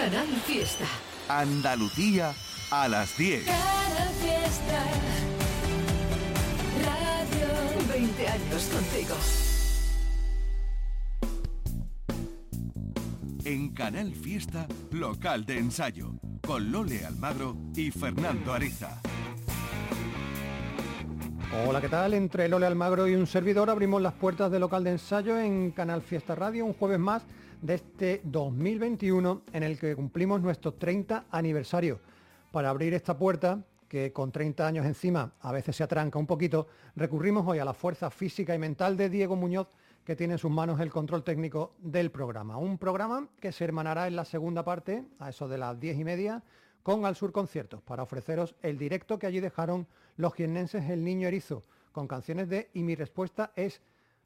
Canal Fiesta. Andalucía a las 10. Canal Fiesta. Radio 20 años contigo. En Canal Fiesta, local de ensayo, con Lole Almagro y Fernando Ariza. Hola, ¿qué tal? Entre Lole Almagro y un servidor abrimos las puertas del local de ensayo en Canal Fiesta Radio un jueves más de este 2021 en el que cumplimos nuestro 30 aniversario. Para abrir esta puerta, que con 30 años encima a veces se atranca un poquito, recurrimos hoy a la fuerza física y mental de Diego Muñoz, que tiene en sus manos el control técnico del programa. Un programa que se hermanará en la segunda parte, a eso de las 10 y media, con Al Sur Conciertos, para ofreceros el directo que allí dejaron los jiennenses El Niño Erizo, con canciones de Y mi respuesta es,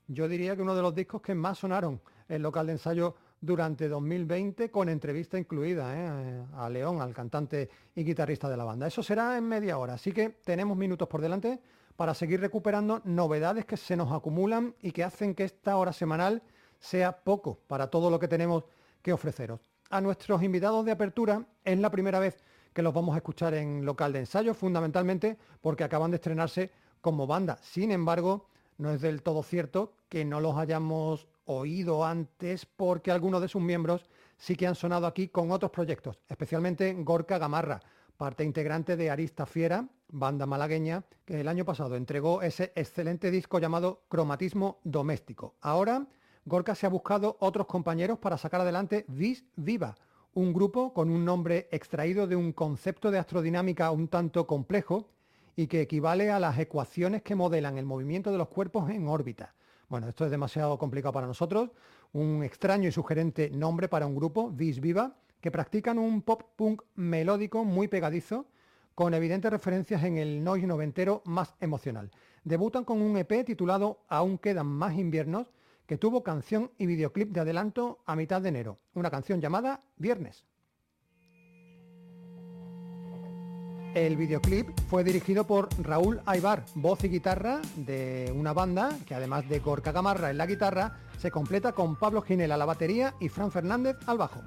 yo diría que uno de los discos que más sonaron el local de ensayo durante 2020 con entrevista incluida ¿eh? a León, al cantante y guitarrista de la banda. Eso será en media hora, así que tenemos minutos por delante para seguir recuperando novedades que se nos acumulan y que hacen que esta hora semanal sea poco para todo lo que tenemos que ofreceros. A nuestros invitados de apertura es la primera vez que los vamos a escuchar en local de ensayo, fundamentalmente porque acaban de estrenarse como banda. Sin embargo, no es del todo cierto que no los hayamos oído antes porque algunos de sus miembros sí que han sonado aquí con otros proyectos, especialmente Gorka Gamarra, parte integrante de Arista Fiera, banda malagueña, que el año pasado entregó ese excelente disco llamado Cromatismo Doméstico. Ahora, Gorka se ha buscado otros compañeros para sacar adelante Vis Viva, un grupo con un nombre extraído de un concepto de astrodinámica un tanto complejo y que equivale a las ecuaciones que modelan el movimiento de los cuerpos en órbita. Bueno, esto es demasiado complicado para nosotros. Un extraño y sugerente nombre para un grupo, Vis Viva, que practican un pop punk melódico muy pegadizo, con evidentes referencias en el noise noventero más emocional. Debutan con un EP titulado Aún quedan más inviernos, que tuvo canción y videoclip de adelanto a mitad de enero, una canción llamada Viernes. El videoclip fue dirigido por Raúl Aybar, voz y guitarra de una banda que además de Gorka Gamarra en la guitarra, se completa con Pablo Ginel a la batería y Fran Fernández al bajo.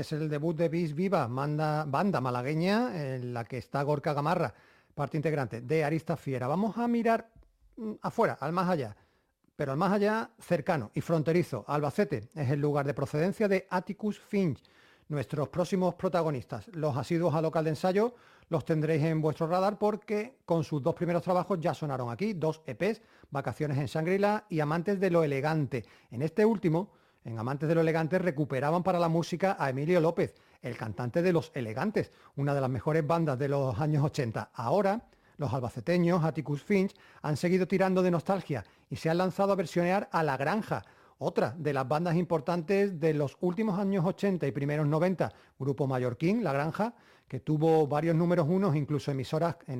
Este es el debut de Bis Viva, banda malagueña en la que está Gorka Gamarra, parte integrante de Arista Fiera. Vamos a mirar mm, afuera, al más allá, pero al más allá cercano y fronterizo. Albacete es el lugar de procedencia de Atticus Finch. Nuestros próximos protagonistas, los asiduos a local de ensayo, los tendréis en vuestro radar porque con sus dos primeros trabajos ya sonaron aquí, dos EPs, Vacaciones en Shangri-La y Amantes de lo Elegante. En este último, en Amantes de lo Elegante recuperaban para la música a Emilio López, el cantante de Los Elegantes, una de las mejores bandas de los años 80. Ahora, los albaceteños, Atticus Finch, han seguido tirando de nostalgia y se han lanzado a versionear a La Granja, otra de las bandas importantes de los últimos años 80 y primeros 90, grupo mallorquín, La Granja, que tuvo varios números unos, incluso en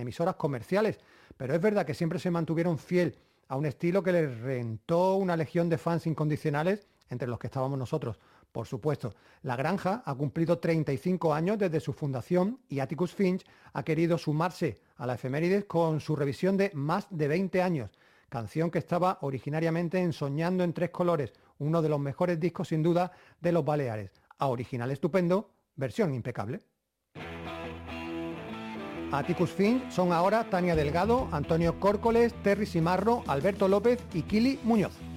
emisoras comerciales. Pero es verdad que siempre se mantuvieron fiel a un estilo que les rentó una legión de fans incondicionales entre los que estábamos nosotros. Por supuesto, La Granja ha cumplido 35 años desde su fundación y Atticus Finch ha querido sumarse a la efemérides con su revisión de Más de 20 años, canción que estaba originariamente en Soñando en Tres Colores, uno de los mejores discos sin duda de los Baleares. A original estupendo, versión impecable. Atticus Finch son ahora Tania Delgado, Antonio Córcoles, Terry Simarro, Alberto López y Kili Muñoz.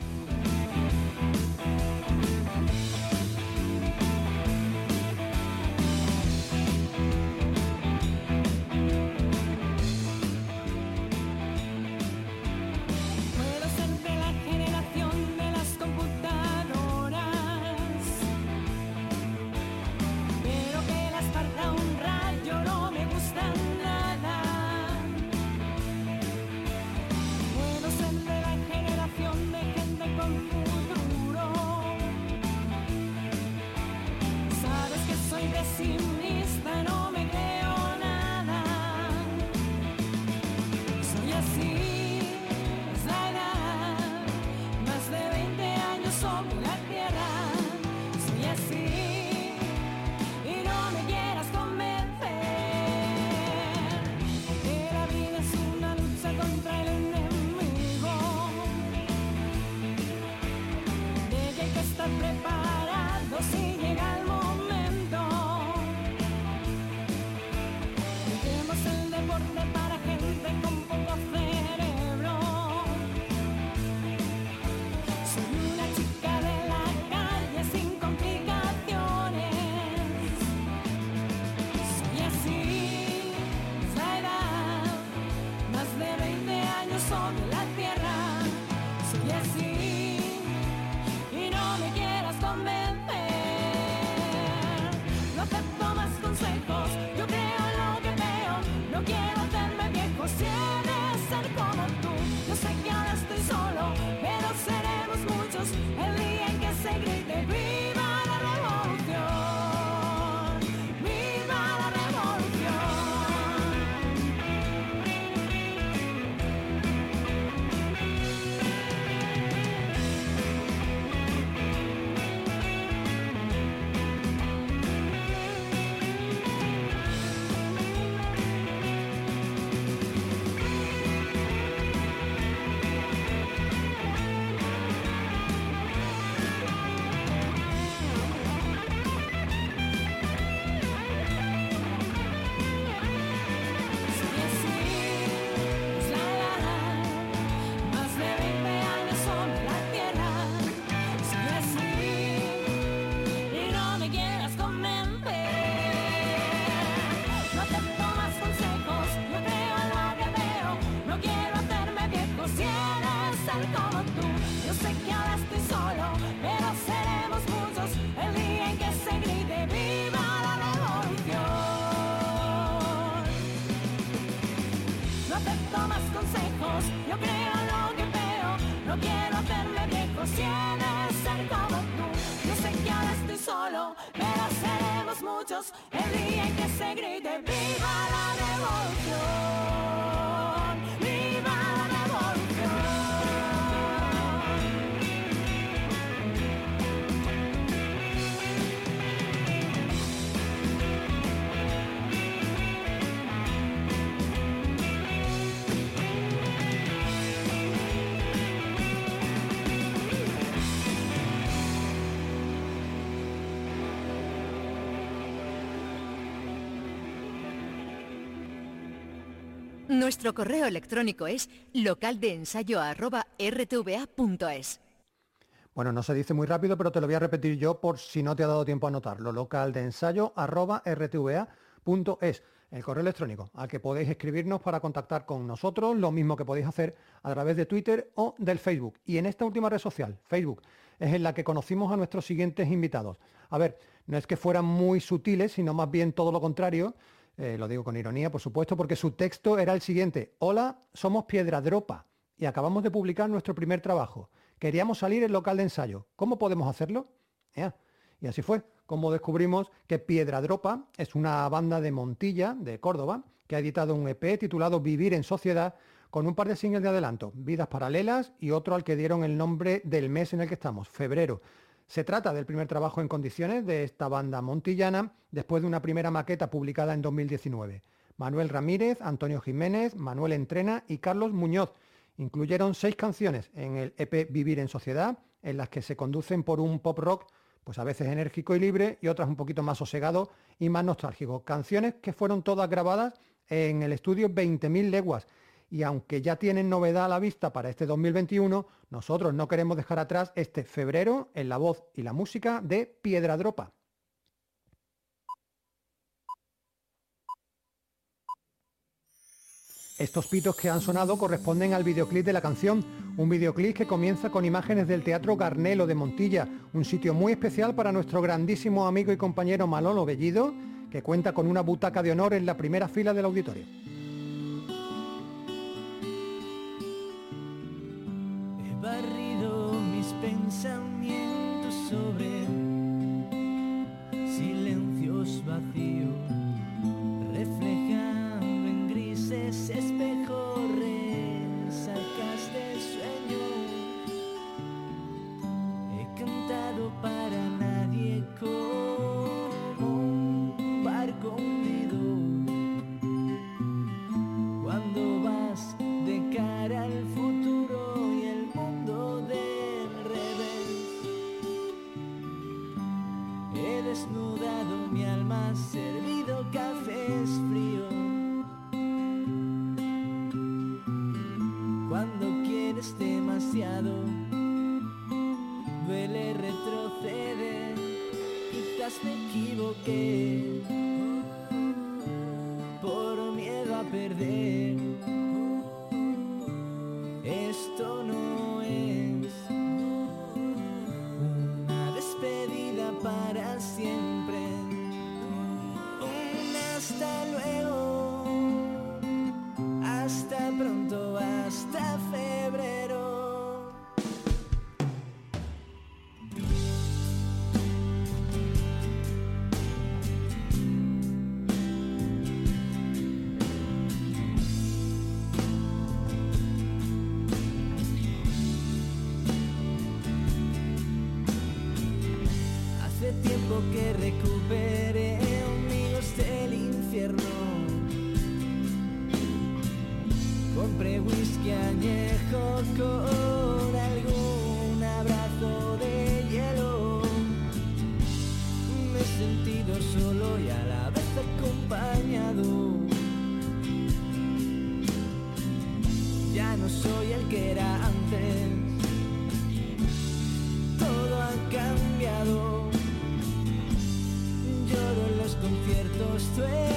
Nuestro correo electrónico es localdeensayo.rtva.es. Bueno, no se dice muy rápido, pero te lo voy a repetir yo por si no te ha dado tiempo a anotarlo. Local de ensayo el correo electrónico al que podéis escribirnos para contactar con nosotros, lo mismo que podéis hacer a través de Twitter o del Facebook. Y en esta última red social, Facebook, es en la que conocimos a nuestros siguientes invitados. A ver, no es que fueran muy sutiles, sino más bien todo lo contrario. Eh, lo digo con ironía, por supuesto, porque su texto era el siguiente. Hola, somos Piedra Dropa y acabamos de publicar nuestro primer trabajo. Queríamos salir en local de ensayo. ¿Cómo podemos hacerlo? Y así fue como descubrimos que Piedra Dropa es una banda de Montilla, de Córdoba, que ha editado un EP titulado Vivir en Sociedad con un par de singles de adelanto, Vidas Paralelas y otro al que dieron el nombre del mes en el que estamos, febrero. Se trata del primer trabajo en condiciones de esta banda montillana después de una primera maqueta publicada en 2019. Manuel Ramírez, Antonio Jiménez, Manuel Entrena y Carlos Muñoz incluyeron seis canciones en el EP Vivir en Sociedad, en las que se conducen por un pop rock, pues a veces enérgico y libre y otras un poquito más sosegado y más nostálgico. Canciones que fueron todas grabadas en el estudio 20.000 leguas. Y aunque ya tienen novedad a la vista para este 2021, nosotros no queremos dejar atrás este febrero en la voz y la música de Piedra Dropa. Estos pitos que han sonado corresponden al videoclip de la canción, un videoclip que comienza con imágenes del Teatro Garnelo de Montilla, un sitio muy especial para nuestro grandísimo amigo y compañero Malolo Bellido, que cuenta con una butaca de honor en la primera fila del auditorio. Conciertos,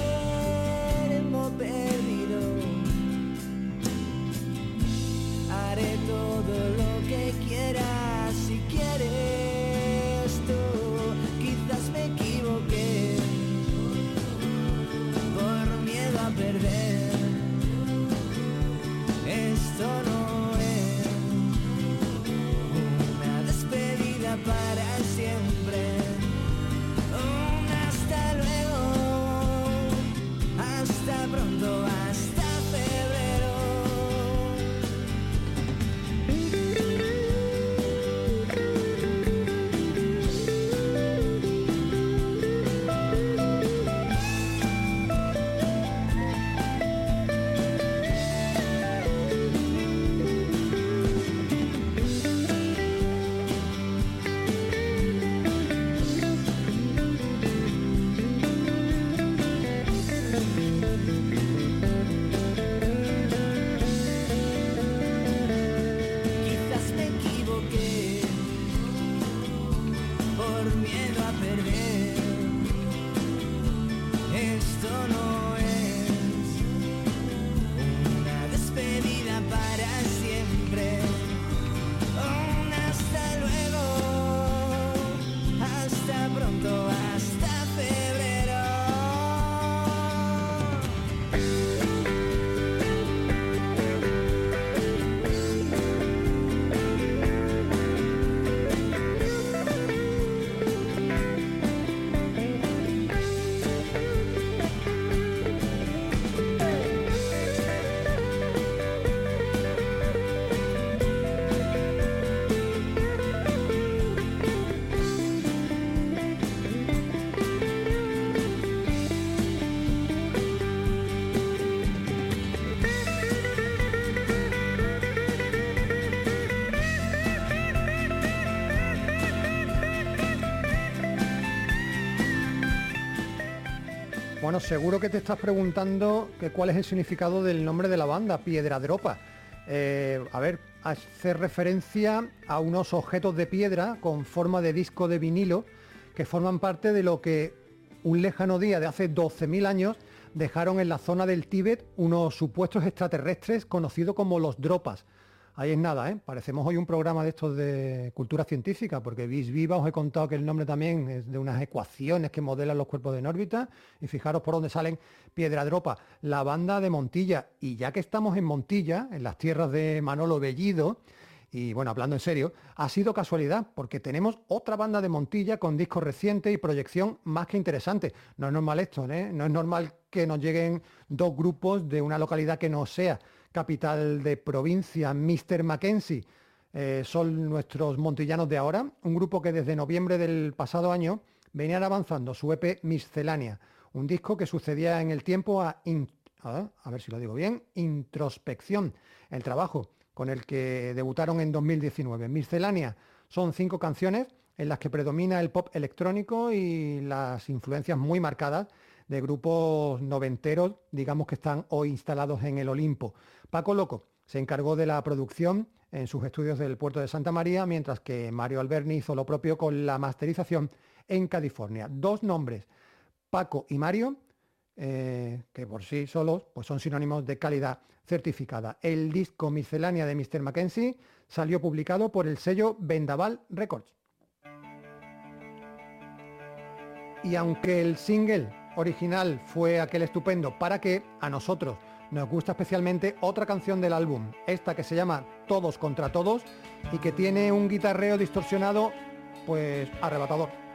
Seguro que te estás preguntando que cuál es el significado del nombre de la banda, Piedra Dropa. Eh, a ver, hace referencia a unos objetos de piedra con forma de disco de vinilo que forman parte de lo que un lejano día de hace 12.000 años dejaron en la zona del Tíbet unos supuestos extraterrestres conocidos como los dropas Ahí es nada, ¿eh? Parecemos hoy un programa de estos de cultura científica, porque Vis Viva os he contado que el nombre también es de unas ecuaciones que modelan los cuerpos en órbita, y fijaros por dónde salen Piedra Dropa, la banda de Montilla. Y ya que estamos en Montilla, en las tierras de Manolo Bellido, y bueno, hablando en serio, ha sido casualidad, porque tenemos otra banda de Montilla con disco reciente y proyección más que interesante. No es normal esto, ¿eh? No es normal que nos lleguen dos grupos de una localidad que no sea capital de provincia, Mr. Mackenzie. Eh, son nuestros montillanos de ahora, un grupo que desde noviembre del pasado año venían avanzando su EP Miscelánea, un disco que sucedía en el tiempo a, a, ver si lo digo bien, Introspección, el trabajo con el que debutaron en 2019. Miscelánea son cinco canciones en las que predomina el pop electrónico y las influencias muy marcadas de grupos noventeros, digamos que están hoy instalados en el Olimpo. Paco Loco se encargó de la producción en sus estudios del puerto de Santa María, mientras que Mario Alberni hizo lo propio con la masterización en California. Dos nombres, Paco y Mario, eh, que por sí solos pues son sinónimos de calidad certificada. El disco Miscelánea de Mr. Mackenzie salió publicado por el sello Vendaval Records. Y aunque el single original fue aquel estupendo para que a nosotros nos gusta especialmente otra canción del álbum, esta que se llama Todos contra Todos y que tiene un guitarreo distorsionado pues arrebatador.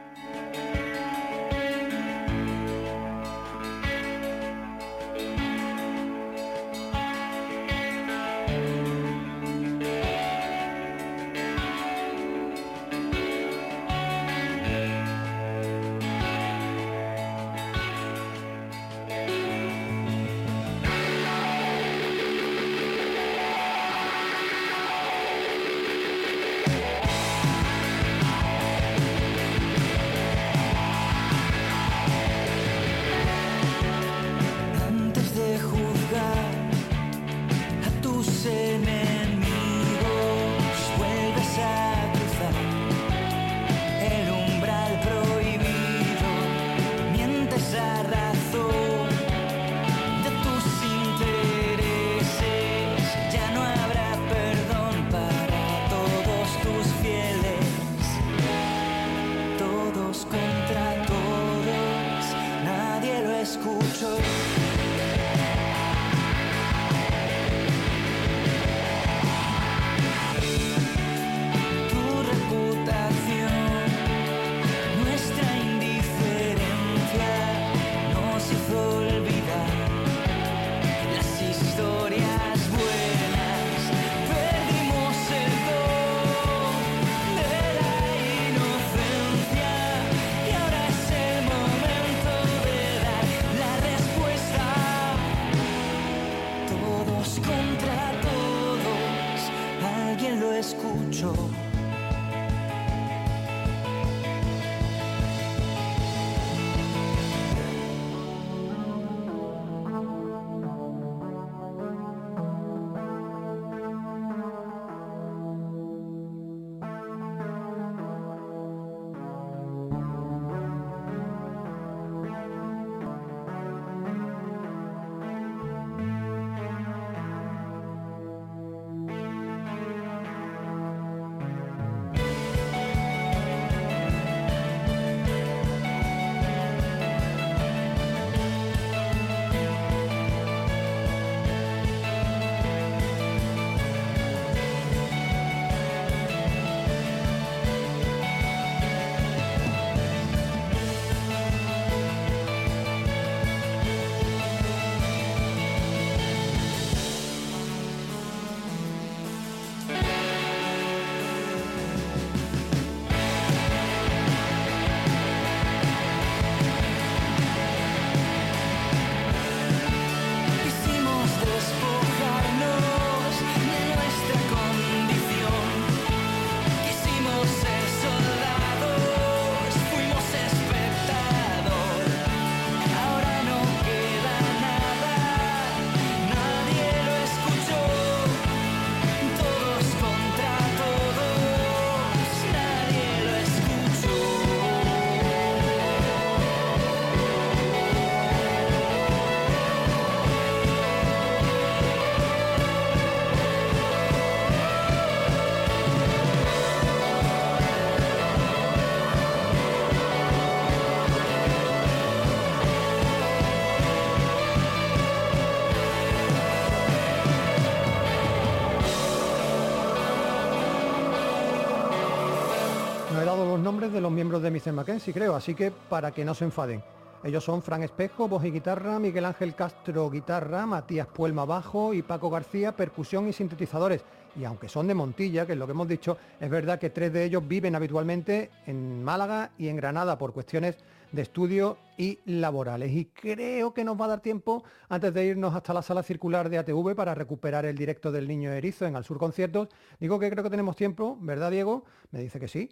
De los miembros de Mr. Mackenzie, creo, así que para que no se enfaden. Ellos son Fran Espejo, voz y guitarra, Miguel Ángel Castro, guitarra, Matías Puelma, bajo y Paco García, percusión y sintetizadores. Y aunque son de Montilla, que es lo que hemos dicho, es verdad que tres de ellos viven habitualmente en Málaga y en Granada por cuestiones de estudio y laborales. Y creo que nos va a dar tiempo antes de irnos hasta la sala circular de ATV para recuperar el directo del Niño Erizo en Al Sur Conciertos. Digo que creo que tenemos tiempo, ¿verdad Diego? Me dice que sí,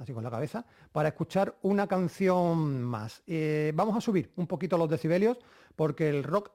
así con la cabeza, para escuchar una canción más. Eh, vamos a subir un poquito los decibelios porque el rock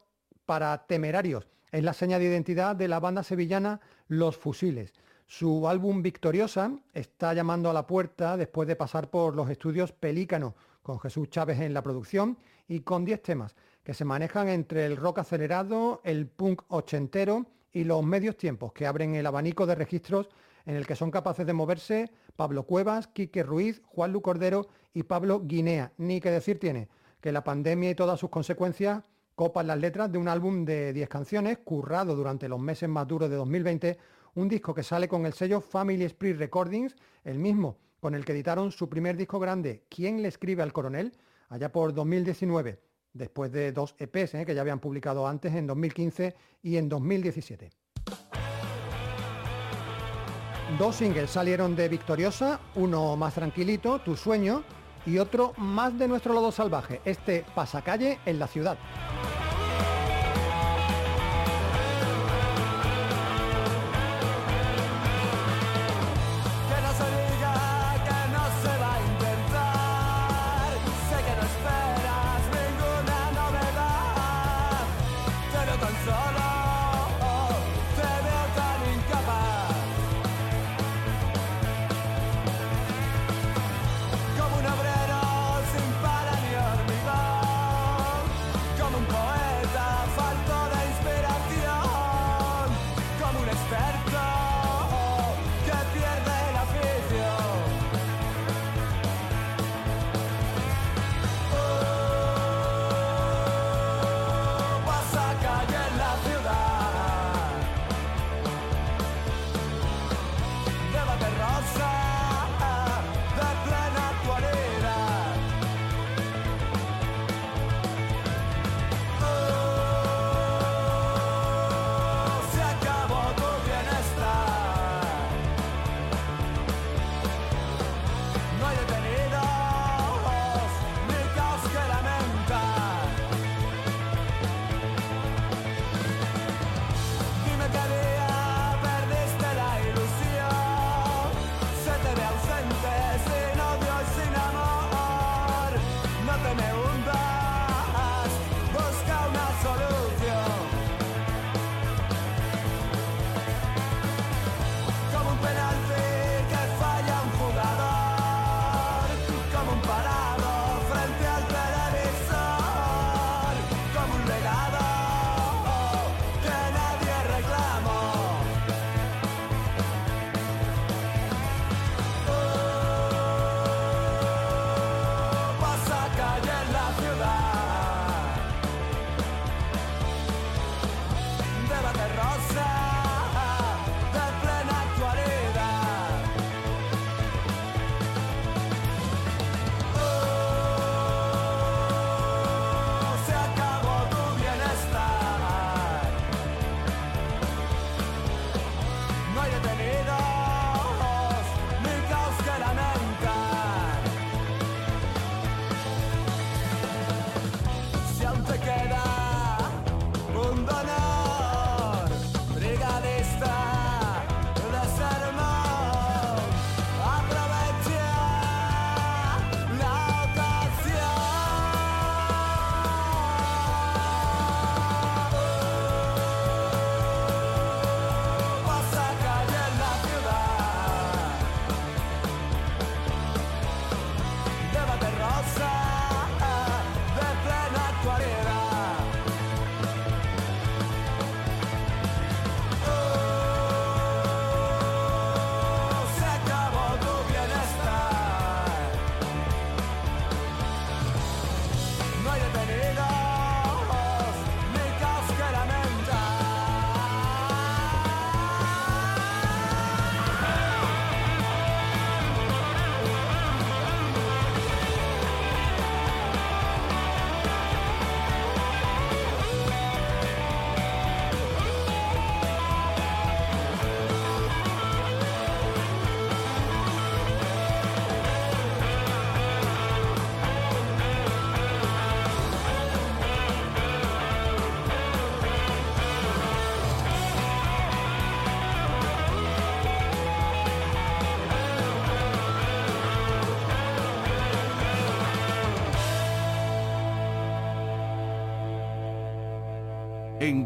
para temerarios es la seña de identidad de la banda sevillana Los Fusiles. Su álbum Victoriosa está llamando a la puerta después de pasar por los estudios Pelícano, con Jesús Chávez en la producción y con 10 temas que se manejan entre el rock acelerado, el punk ochentero y los medios tiempos que abren el abanico de registros en el que son capaces de moverse Pablo Cuevas, Quique Ruiz, Juan Lu Cordero y Pablo Guinea. Ni que decir tiene que la pandemia y todas sus consecuencias copan las letras de un álbum de 10 canciones, currado durante los meses más duros de 2020, un disco que sale con el sello Family Spree Recordings, el mismo con el que editaron su primer disco grande, ¿Quién le escribe al coronel? allá por 2019, después de dos EPs eh, que ya habían publicado antes en 2015 y en 2017. Dos singles salieron de Victoriosa, uno más tranquilito, Tu sueño, y otro más de nuestro lodo salvaje, este pasacalle en la ciudad.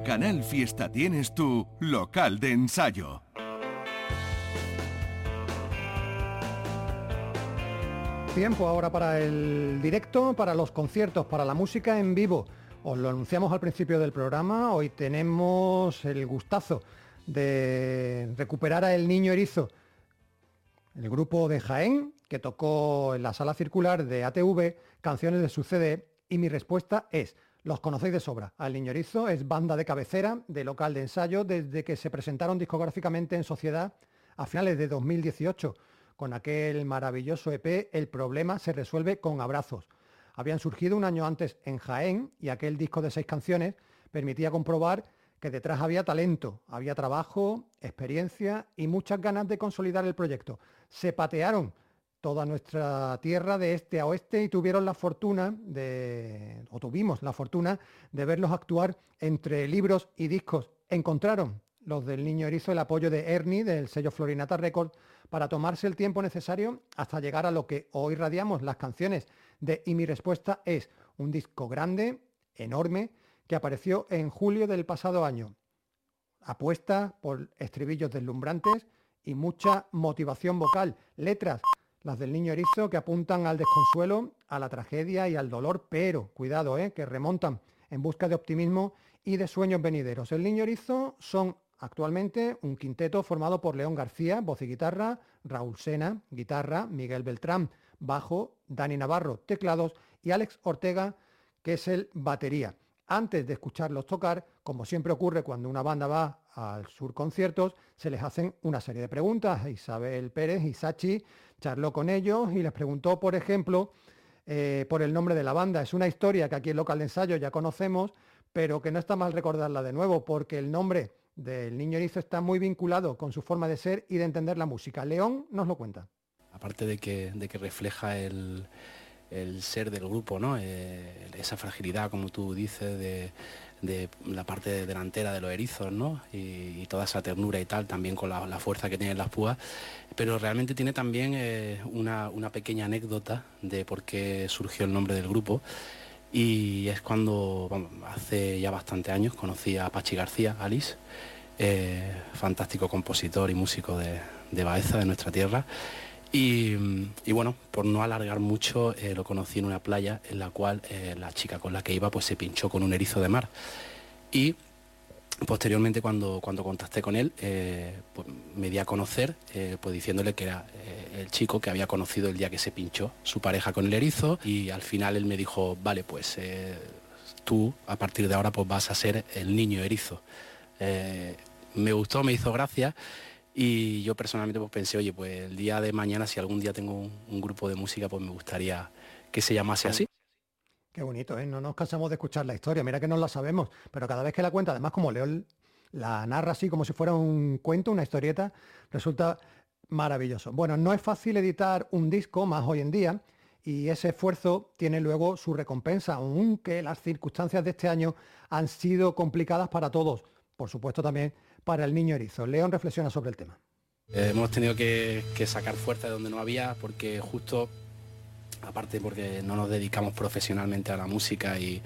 Canal Fiesta tienes tu local de ensayo. Tiempo ahora para el directo, para los conciertos, para la música en vivo. Os lo anunciamos al principio del programa. Hoy tenemos el gustazo de recuperar a El Niño Erizo, el grupo de Jaén que tocó en la sala circular de ATV canciones de su CD y mi respuesta es, los conocéis de sobra. Al Niño Erizo es banda de cabecera de local de ensayo desde que se presentaron discográficamente en sociedad a finales de 2018 con aquel maravilloso EP El problema se resuelve con abrazos. Habían surgido un año antes en Jaén y aquel disco de seis canciones permitía comprobar que detrás había talento, había trabajo, experiencia y muchas ganas de consolidar el proyecto. Se patearon toda nuestra tierra de este a oeste y tuvieron la fortuna de, o tuvimos la fortuna de verlos actuar entre libros y discos. Encontraron los del Niño Erizo el apoyo de Ernie del sello Florinata Records para tomarse el tiempo necesario hasta llegar a lo que hoy radiamos, las canciones de Y mi respuesta es un disco grande, enorme, que apareció en julio del pasado año. Apuesta por estribillos deslumbrantes y mucha motivación vocal, letras, las del niño erizo, que apuntan al desconsuelo, a la tragedia y al dolor, pero cuidado, ¿eh? que remontan en busca de optimismo y de sueños venideros. El niño erizo son Actualmente un quinteto formado por León García, voz y guitarra, Raúl Sena, guitarra, Miguel Beltrán, bajo, Dani Navarro, teclados y Alex Ortega, que es el batería. Antes de escucharlos tocar, como siempre ocurre cuando una banda va al sur conciertos, se les hacen una serie de preguntas. Isabel Pérez y Sachi charló con ellos y les preguntó, por ejemplo, eh, por el nombre de la banda. Es una historia que aquí en Local de Ensayo ya conocemos, pero que no está mal recordarla de nuevo, porque el nombre del niño erizo está muy vinculado con su forma de ser y de entender la música. León nos lo cuenta. Aparte de que, de que refleja el, ser del grupo, ¿no? Eh, esa fragilidad, como tú dices, de, la parte delantera de los erizos, ¿no? Y, toda esa ternura y tal, también con la, fuerza que tienen las púas. Pero realmente tiene también eh, una, pequeña anécdota de por qué surgió el nombre del grupo. Y es cuando, hace ya bastante años, conocí a Pachi García, Alice, eh, fantástico compositor y músico de, Baeza, de nuestra tierra. Y, bueno, por no alargar mucho, eh, lo conocí en una playa en la cual eh, la chica con la que iba pues se pinchó con un erizo de mar. Y posteriormente cuando, cuando contacté con él, pues, me di a conocer pues diciéndole que era el chico que había conocido el día que se pinchó su pareja con el erizo y al final él me dijo, vale, pues tú a partir de ahora pues vas a ser el niño erizo me gustó, me hizo gracia y yo personalmente pues pensé, oye, pues el día de mañana si algún día tengo un, grupo de música pues me gustaría que se llamase así. Qué bonito, ¿eh? No nos cansamos de escuchar la historia, mira que no la sabemos, pero cada vez que la cuenta, además como Leo la narra así como si fuera un cuento, una historieta, resulta maravilloso. Bueno, no es fácil editar un disco más hoy en día y ese esfuerzo tiene luego su recompensa, aunque las circunstancias de este año han sido complicadas para todos, por supuesto también para el niño erizo. León reflexiona sobre el tema. Eh, hemos tenido que, sacar fuerza de donde no había porque justo aparte porque no nos dedicamos profesionalmente a la música y,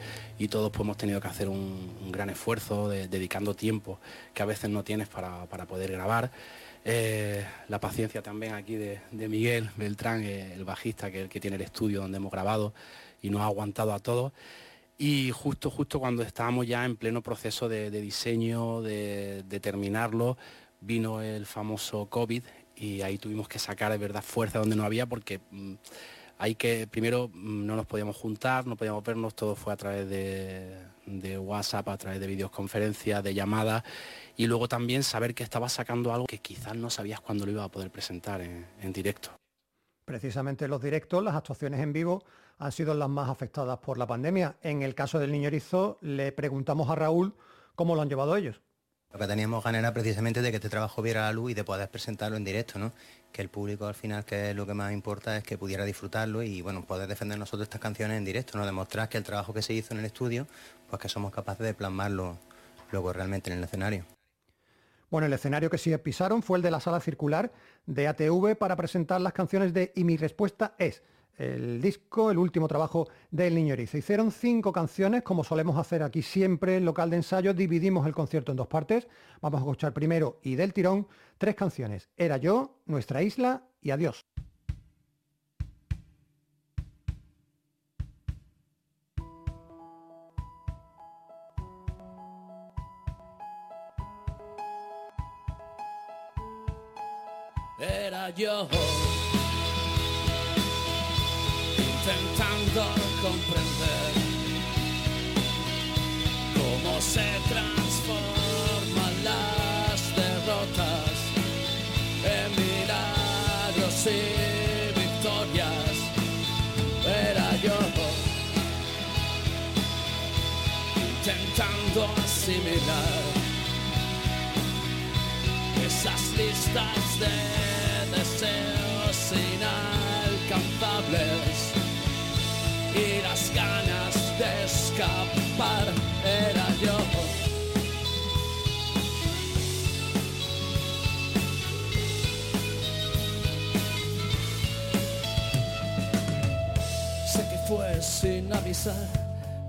todos pues, hemos tenido que hacer un, gran esfuerzo dedicando tiempo que a veces no tienes para, poder grabar. Eh, la paciencia también aquí de, Miguel Beltrán, eh, el bajista que, que tiene el estudio donde hemos grabado y nos ha aguantado a todos. Y justo, justo cuando estábamos ya en pleno proceso de, diseño, de, terminarlo, vino el famoso COVID y ahí tuvimos que sacar de verdad fuerza donde no había porque mm, hay que, primero mm, no nos podíamos juntar, no podíamos vernos, todo fue a través de, WhatsApp, a través de videoconferencias, de llamadas y luego también saber que estaba sacando algo que quizás no sabías cuándo lo iba a poder presentar en directo. Precisamente los directos, las actuaciones en vivo, han sido las más afectadas por la pandemia. En el caso del niño erizo, le preguntamos a Raúl cómo lo han llevado ellos. Lo que teníamos ganas era precisamente de que este trabajo viera la luz y de poder presentarlo en directo, ¿no? Que el público al final, que es lo que más importa, es que pudiera disfrutarlo y bueno, poder defender nosotros estas canciones en directo, ¿no? Demostrar que el trabajo que se hizo en el estudio, pues que somos capaces de plasmarlo luego realmente en el escenario. Bueno, el escenario que sí pisaron fue el de la sala circular de ATV para presentar las canciones de Y mi respuesta es. El disco, el último trabajo del Niño Erizo. Hicieron cinco canciones, como solemos hacer aquí siempre en local de ensayo, dividimos el concierto en dos partes. Vamos a escuchar primero y del tirón tres canciones. Era yo, Nuestra Isla y Adiós. Era yo intentando comprender cómo se transforman las derrotas en milagros y victorias. Era yo intentando asimilar esas listas de deseos inalcanzables y las ganas de escapar era yo. Sé que fue sin avisar,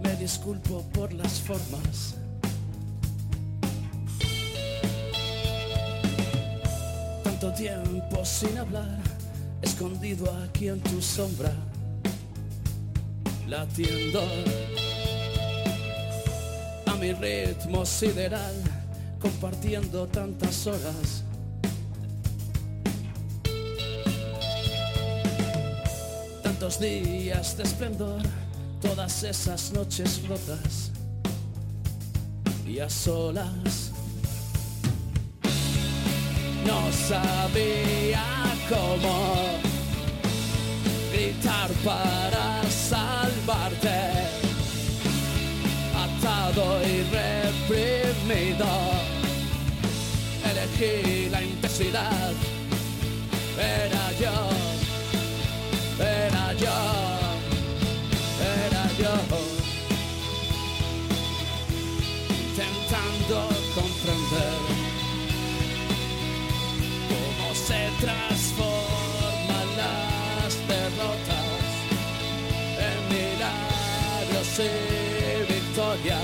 me disculpo por las formas. Tanto tiempo sin hablar, escondido aquí en tu sombra latiendo a mi ritmo sideral, compartiendo tantas horas. Tantos días de esplendor, todas esas noches rotas y a solas. No sabía cómo gritar para salvarte, atado y reprimido. Elegí la intensidad, era yo, y victorias.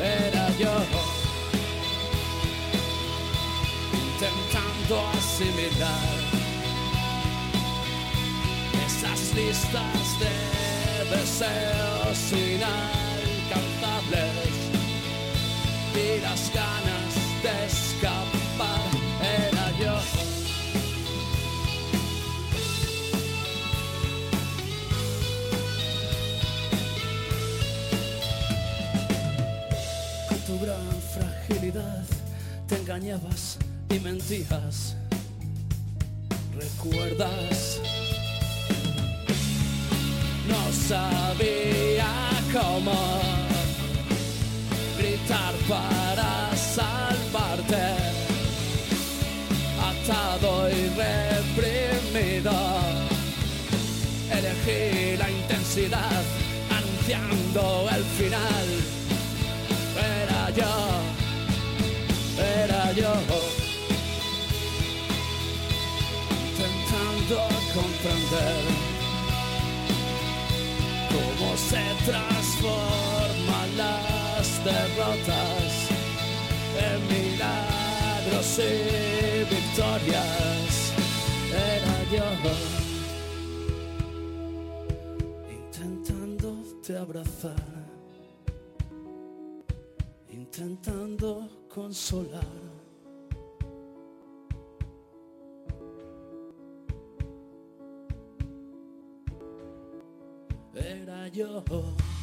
Era yo intentando asimilar esas listas de deseos inalcanzables y las ganas de escapar. Te engañabas y mentías. ¿Recuerdas? No sabía cómo gritar para salvarte, atado y reprimido. Elegí la intensidad anunciando el final. Era yo, yo, comprender cómo se transforman las derrotas en milagros y victorias. Era yo intentándote abrazar, intentando consolar. Era yo.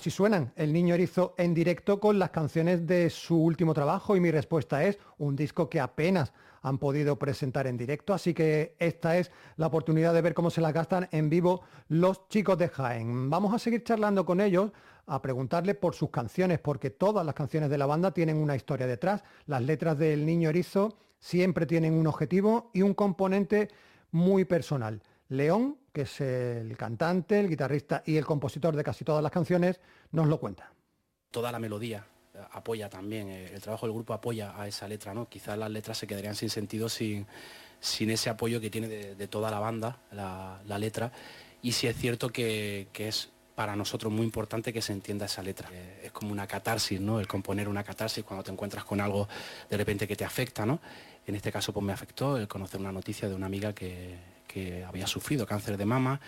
Así suenan El Niño Erizo en directo con las canciones de su último trabajo y mi respuesta es un disco que apenas han podido presentar en directo, así que esta es la oportunidad de ver cómo se las gastan en vivo los chicos de Jaén. Vamos a seguir charlando con ellos, a preguntarles por sus canciones, porque todas las canciones de la banda tienen una historia detrás. Las letras del Niño Erizo siempre tienen un objetivo y un componente muy personal. León, que es el cantante, el guitarrista y el compositor de casi todas las canciones, nos lo cuenta. toda la melodía eh, apoya también, eh, el trabajo del grupo apoya a esa letra, ¿no? Quizás las letras se quedarían sin sentido sin, sin ese apoyo que tiene de, de toda la banda, la, la letra. Y sí es cierto que, que es para nosotros muy importante que se entienda esa letra. Eh, es como una catarsis, ¿no? El componer una catarsis cuando te encuentras con algo de repente que te afecta, ¿no? En este caso pues me afectó el conocer una noticia de una amiga que, que había sufrido cáncer de mama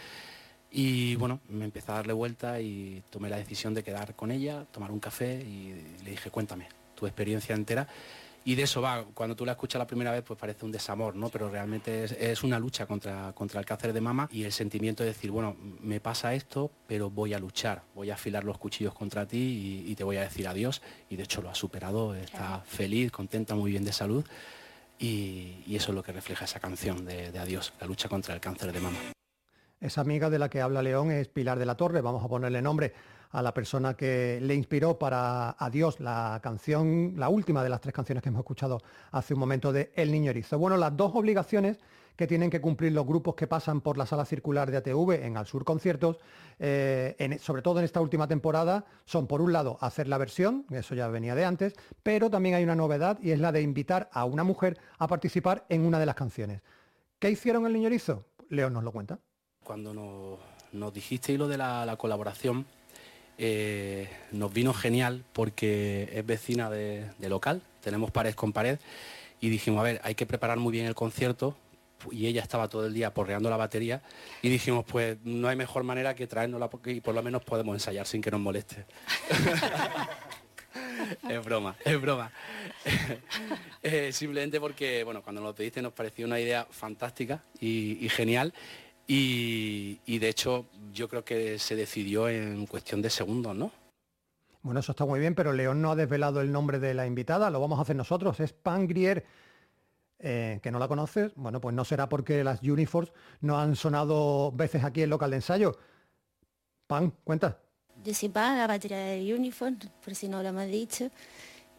y bueno, me empecé a darle vuelta y tomé la decisión de quedar con ella, tomar un café y le dije, cuéntame tu experiencia entera. Y de eso va, cuando tú la escuchas la primera vez pues parece un desamor, ¿no? Pero realmente es, es una lucha contra, contra el cáncer de mama y el sentimiento de decir, bueno, me pasa esto, pero voy a luchar, voy a afilar los cuchillos contra ti y, y te voy a decir adiós. Y de hecho lo ha superado, está feliz, contenta, muy bien de salud. Y, eso es lo que refleja esa canción de, de adiós, la lucha contra el cáncer de mama. Esa amiga de la que habla León es Pilar de la Torre, vamos a ponerle nombre a la persona que le inspiró para Adiós, la canción, la última de las tres canciones que hemos escuchado hace un momento de El Niño Erizo. Bueno, las dos obligaciones que tienen que cumplir los grupos que pasan por la sala circular de ATV en Al Sur Conciertos, eh, sobre todo en esta última temporada, son por un lado hacer la versión, eso ya venía de antes, pero también hay una novedad y es la de invitar a una mujer a participar en una de las canciones. ¿Qué hicieron El Niño Erizo? León nos lo cuenta. Cuando nos, dijisteis lo de la, la colaboración, eh, nos vino genial porque es vecina de local, tenemos pared con pared y dijimos, a ver, hay que preparar muy bien el concierto y ella estaba todo el día porreando la batería y dijimos, pues no hay mejor manera que traérnosla porque y por lo menos podemos ensayar sin que nos moleste. es broma, es broma. Eh, simplemente porque, bueno, cuando nos lo pediste nos pareció una idea fantástica y, y genial. Y, y de hecho yo creo que se decidió en cuestión de segundos, ¿no? Bueno, eso está muy bien, pero León no ha desvelado el nombre de la invitada, lo vamos a hacer nosotros, es Pan Grier. Eh, que no la conoces, bueno, pues no será porque las Uniforms no han sonado veces aquí en local de ensayo. Pan, cuenta. Yo soy Pan, la batería de Uniform, por si no lo hemos dicho.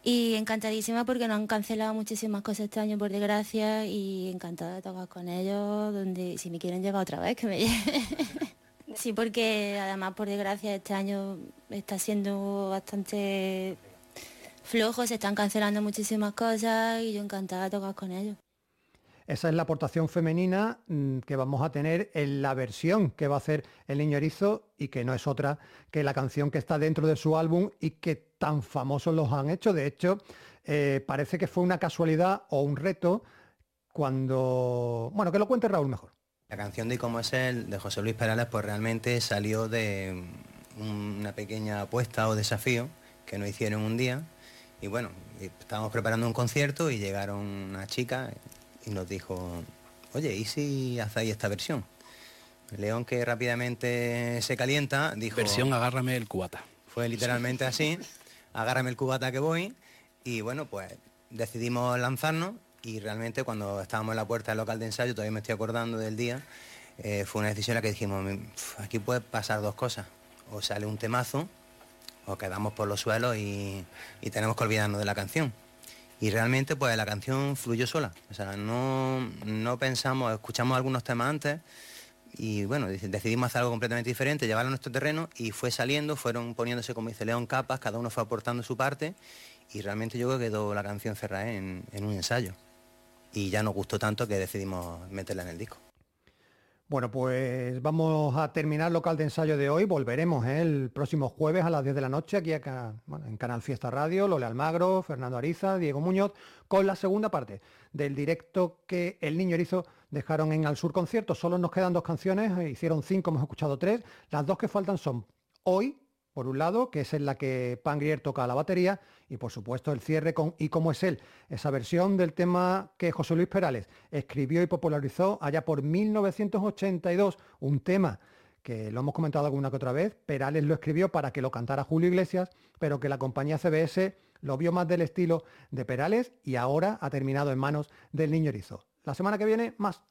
Y encantadísima porque nos han cancelado muchísimas cosas este año, por desgracia, y encantada de tocar con ellos, donde si me quieren llevar otra vez, que me lleven. Sí, porque además, por desgracia, este año está siendo bastante flojo, se están cancelando muchísimas cosas y yo encantada de tocar con ellos. Esa es la aportación femenina mm, que vamos a tener en la versión que va a hacer el niño erizo y que no es otra que la canción que está dentro de su álbum y que tan famosos los han hecho. De hecho, eh, parece que fue una casualidad o un reto cuando... Bueno, que lo cuente Raúl mejor. La canción de Cómo es él, de José Luis Perales, pues realmente salió de una pequeña apuesta o desafío que nos hicieron un día. Y bueno, estábamos preparando un concierto y llegaron una chica y nos dijo, oye, ¿y si hacéis esta versión? León, que rápidamente se calienta, dijo... Versión agárrame el cubata. Fue literalmente así, agárrame el cubata que voy. Y bueno, pues decidimos lanzarnos y realmente cuando estábamos en la puerta del local de ensayo, todavía me estoy acordando del día, eh, fue una decisión en la que dijimos, aquí puede pasar dos cosas. O sale un temazo, o quedamos por los suelos y, tenemos que olvidarnos de la canción y realmente pues la canción fluyó sola. O sea, no, no pensamos, escuchamos algunos temas antes y bueno, decidimos hacer algo completamente diferente, llevarlo a nuestro terreno y fue saliendo, fueron poniéndose, como dice León, capas, cada uno fue aportando su parte y realmente yo creo que quedó la canción cerrada en un ensayo. Y ya nos gustó tanto que decidimos meterla en el disco. Bueno, pues vamos a terminar local de ensayo de hoy. Volveremos ¿eh? el próximo jueves a las 10 de la noche aquí en Canal Fiesta Radio, Lole Almagro, Fernando Ariza, Diego Muñoz, con la segunda parte del directo que el Niño Erizo dejaron en Al Sur Concierto. Solo nos quedan dos canciones, hicieron cinco, hemos escuchado tres. Las dos que faltan son Hoy, por un lado, que es en la que Pangrier toca la batería, y por supuesto el cierre con Y cómo es él, esa versión del tema que José Luis Perales escribió y popularizó allá por 1982, un tema que lo hemos comentado alguna que otra vez, Perales lo escribió para que lo cantara Julio Iglesias, pero que la compañía CBS lo vio más del estilo de Perales y ahora ha terminado en manos del niño erizo. La semana que viene, más.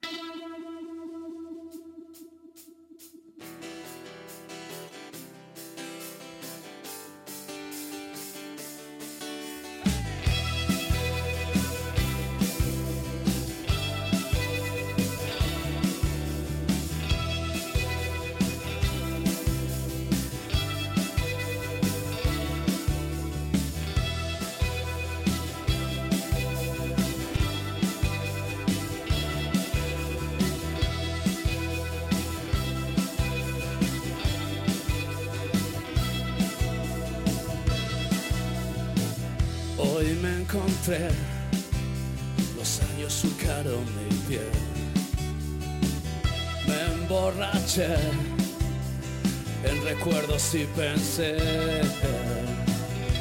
Y pensé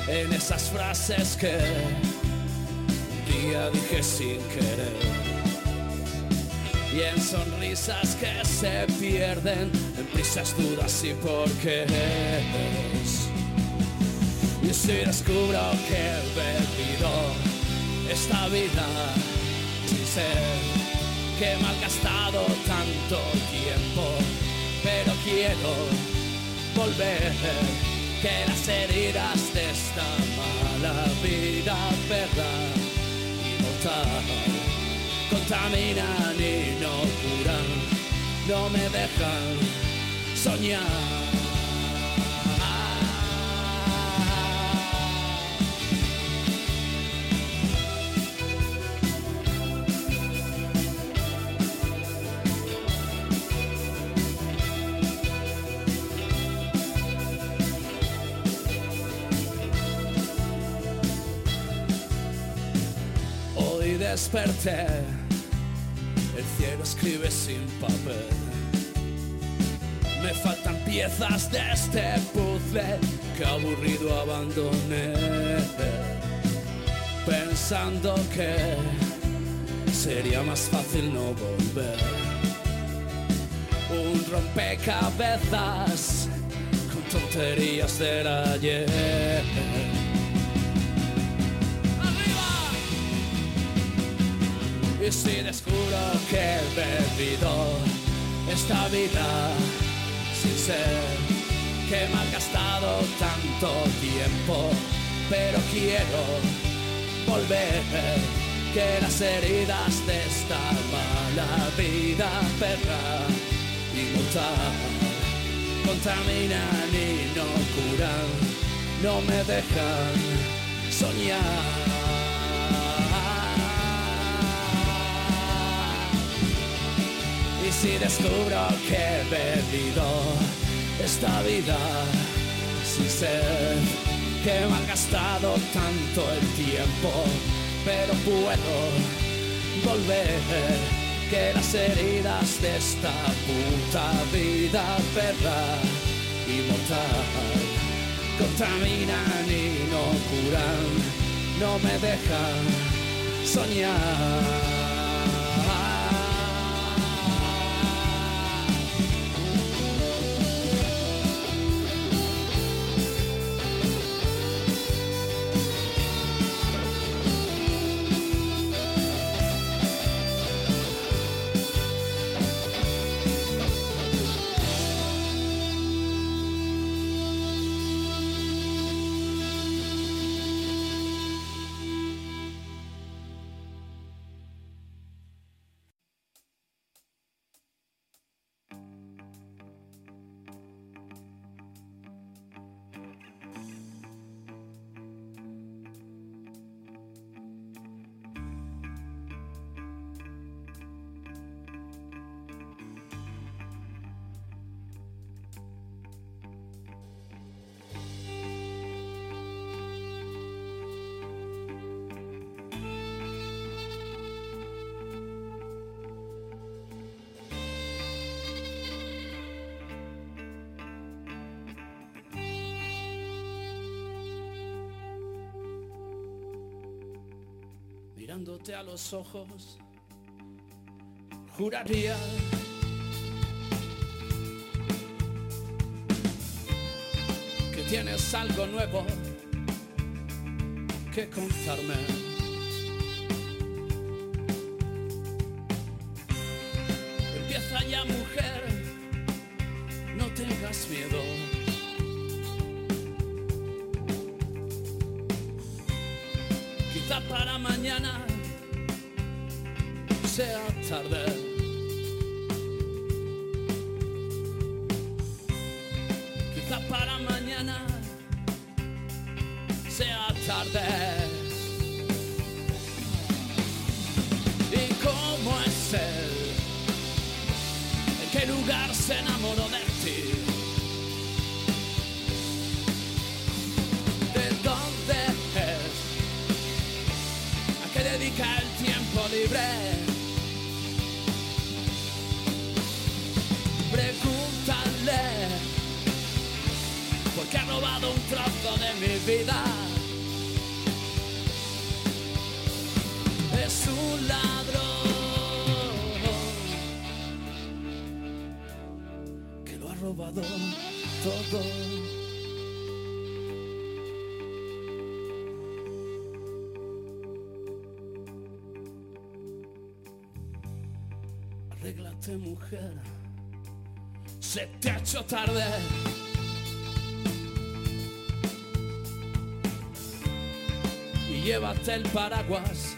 en esas frases que un día dije sin querer. Y en sonrisas que se pierden, en prisas, dudas y porqués. Y si descubro que he bebido esta vida sin ser que he malgastado tanto tiempo, pero quiero volver, que las heridas de esta mala vida verdad y mortal contaminan y no curan, no me dejan soñar. Desperté, el cielo escribe sin papel. Me faltan piezas de este puzzle que aburrido abandoné. Pensando que sería más fácil no volver. Un rompecabezas con tonterías del ayer. Y si descubro que he bebido esta vida sin ser que he malgastado tanto tiempo, pero quiero volver, que las heridas de esta mala vida perra y mortal contaminan y no curan, no me dejan soñar. Si descubro que he perdido esta vida sin ser que me han gastado tanto el tiempo, pero puedo volver que las heridas de esta puta vida perra y mortal contaminan y no curan, no me dejan soñar. Los ojos, juraría que tienes algo nuevo que contarme. Empieza ya mujer, no tengas miedo. Quizá para mañana sea tarde. Quizá para mañana sea tarde. ¿Y cómo es él? ¿En qué lugar se enamoró de? ¿De Arréglate mujer, se te ha hecho tarde. Y llévate el paraguas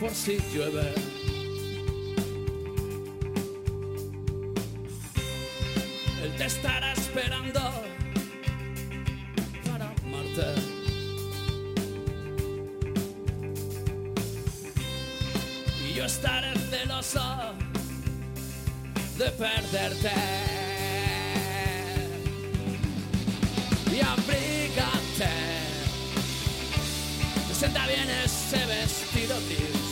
por si llueve. Él te estará esperando para amarte. Y yo estaré celoso de perderte. Y abrígate. Te sienta bien ese vestido gris.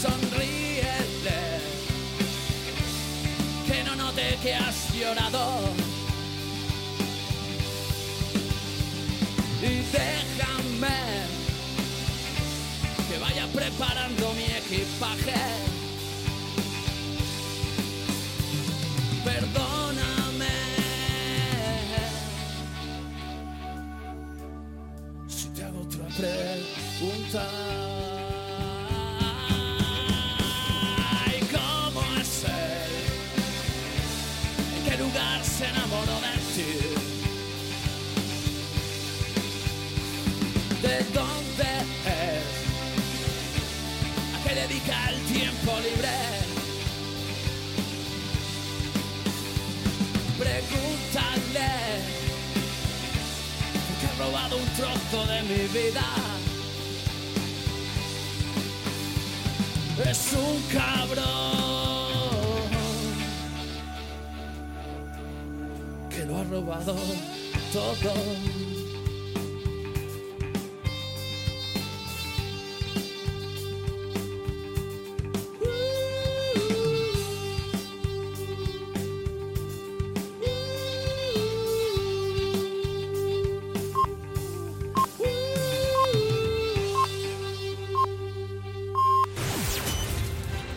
Sonríele. Que no note que has llorado. Preparando mi equipaje. Perdóname si te hago otra pregunta. Trozo de mi vida. Es un cabrón que lo ha robado todo.